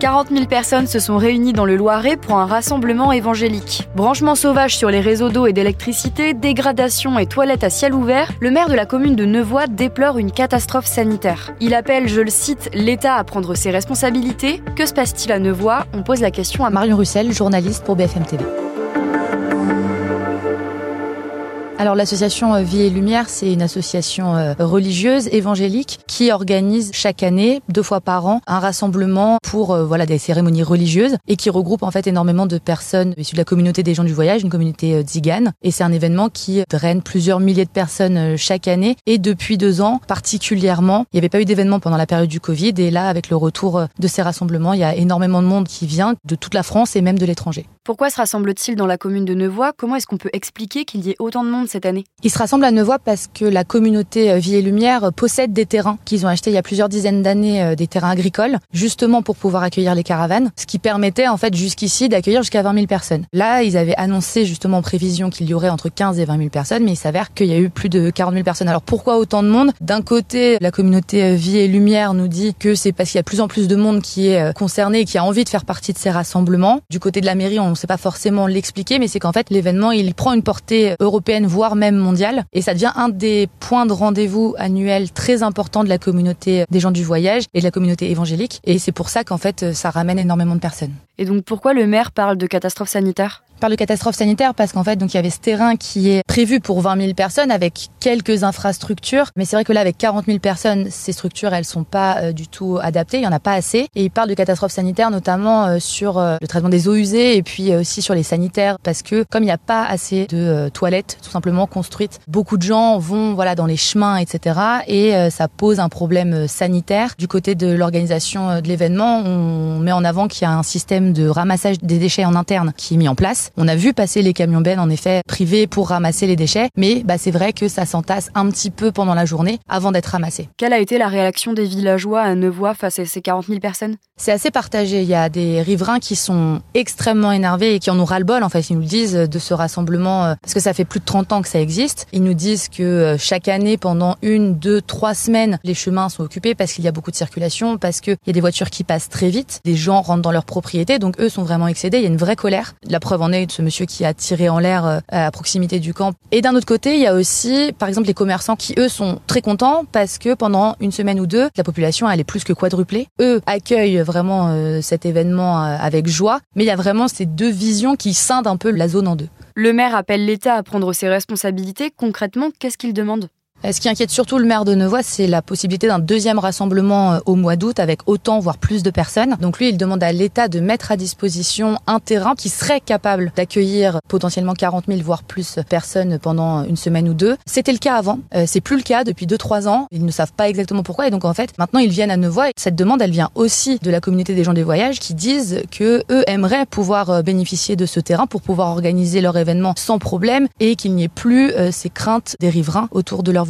40 000 personnes se sont réunies dans le Loiret pour un rassemblement évangélique. Branchement sauvage sur les réseaux d'eau et d'électricité, dégradation et toilettes à ciel ouvert, le maire de la commune de Nevoix déplore une catastrophe sanitaire. Il appelle, je le cite, l'État à prendre ses responsabilités. Que se passe-t-il à Nevoix On pose la question à Marion Russell, journaliste pour BFM TV. Alors l'association euh, Vie et Lumière, c'est une association euh, religieuse évangélique qui organise chaque année, deux fois par an, un rassemblement pour euh, voilà des cérémonies religieuses et qui regroupe en fait énormément de personnes issues de la communauté des gens du voyage, une communauté tzigane. Et c'est un événement qui draine plusieurs milliers de personnes chaque année. Et depuis deux ans, particulièrement, il n'y avait pas eu d'événement pendant la période du Covid. Et là, avec le retour de ces rassemblements, il y a énormément de monde qui vient de toute la France et même de l'étranger. Pourquoi se rassemble-t-il dans la commune de Nevoix Comment est-ce qu'on peut expliquer qu'il y ait autant de monde cette année Ils se rassemblent à Nevoix parce que la communauté euh, Vie et Lumière euh, possède des terrains qu'ils ont achetés il y a plusieurs dizaines d'années, euh, des terrains agricoles, justement pour pouvoir accueillir les caravanes, ce qui permettait en fait jusqu'ici d'accueillir jusqu'à 20 000 personnes. Là, ils avaient annoncé justement en prévision qu'il y aurait entre 15 et 20 000 personnes, mais il s'avère qu'il y a eu plus de 40 000 personnes. Alors pourquoi autant de monde? D'un côté, la communauté Vie et Lumière nous dit que c'est parce qu'il y a plus en plus de monde qui est concerné et qui a envie de faire partie de ces rassemblements. Du côté de la mairie, on ne sait pas forcément l'expliquer, mais c'est qu'en fait l'événement il prend une portée européenne, voire même mondiale, et ça devient un des points de rendez-vous annuels très importants de la communauté des gens du voyage et de la communauté évangélique, et c'est pour ça qu'en fait ça ramène énormément de personnes. Et donc pourquoi le maire parle de catastrophe sanitaire parle de catastrophe sanitaire parce qu'en fait, donc il y avait ce terrain qui est prévu pour 20 000 personnes avec quelques infrastructures. Mais c'est vrai que là, avec 40 000 personnes, ces structures, elles sont pas euh, du tout adaptées. Il y en a pas assez. Et il parle de catastrophe sanitaire notamment euh, sur euh, le traitement des eaux usées et puis aussi sur les sanitaires parce que comme il n'y a pas assez de toilettes tout simplement construites, beaucoup de gens vont voilà dans les chemins, etc. Et ça pose un problème sanitaire. Du côté de l'organisation de l'événement, on met en avant qu'il y a un système de ramassage des déchets en interne qui est mis en place on a vu passer les camions bennes en effet privés pour ramasser les déchets, mais bah, c'est vrai que ça s'entasse un petit peu pendant la journée avant d'être ramassé. Quelle a été la réaction des villageois à Nevoix face à ces 40 000 personnes? C'est assez partagé. Il y a des riverains qui sont extrêmement énervés et qui en ont ras-le-bol. En fait, ils nous le disent de ce rassemblement euh, parce que ça fait plus de 30 ans que ça existe. Ils nous disent que euh, chaque année, pendant une, deux, trois semaines, les chemins sont occupés parce qu'il y a beaucoup de circulation, parce qu'il y a des voitures qui passent très vite, des gens rentrent dans leur propriété, donc eux sont vraiment excédés. Il y a une vraie colère. La preuve en est de ce monsieur qui a tiré en l'air euh, à proximité du camp. Et d'un autre côté, il y a aussi, par exemple, les commerçants qui, eux, sont très contents parce que pendant une semaine ou deux, la population, elle est plus que quadruplée. Eux accueillent vraiment euh, cet événement euh, avec joie, mais il y a vraiment ces deux visions qui scindent un peu la zone en deux. Le maire appelle l'État à prendre ses responsabilités. Concrètement, qu'est-ce qu'il demande? Ce qui inquiète surtout le maire de Nevoix, c'est la possibilité d'un deuxième rassemblement euh, au mois d'août avec autant, voire plus de personnes. Donc lui, il demande à l'État de mettre à disposition un terrain qui serait capable d'accueillir potentiellement 40 000, voire plus personnes pendant une semaine ou deux. C'était le cas avant. Euh, c'est plus le cas depuis 2-3 ans. Ils ne savent pas exactement pourquoi. Et donc en fait, maintenant, ils viennent à Nevoix. Et cette demande, elle vient aussi de la communauté des gens des voyages qui disent que eux aimeraient pouvoir bénéficier de ce terrain pour pouvoir organiser leur événement sans problème et qu'il n'y ait plus ces craintes des riverains autour de leur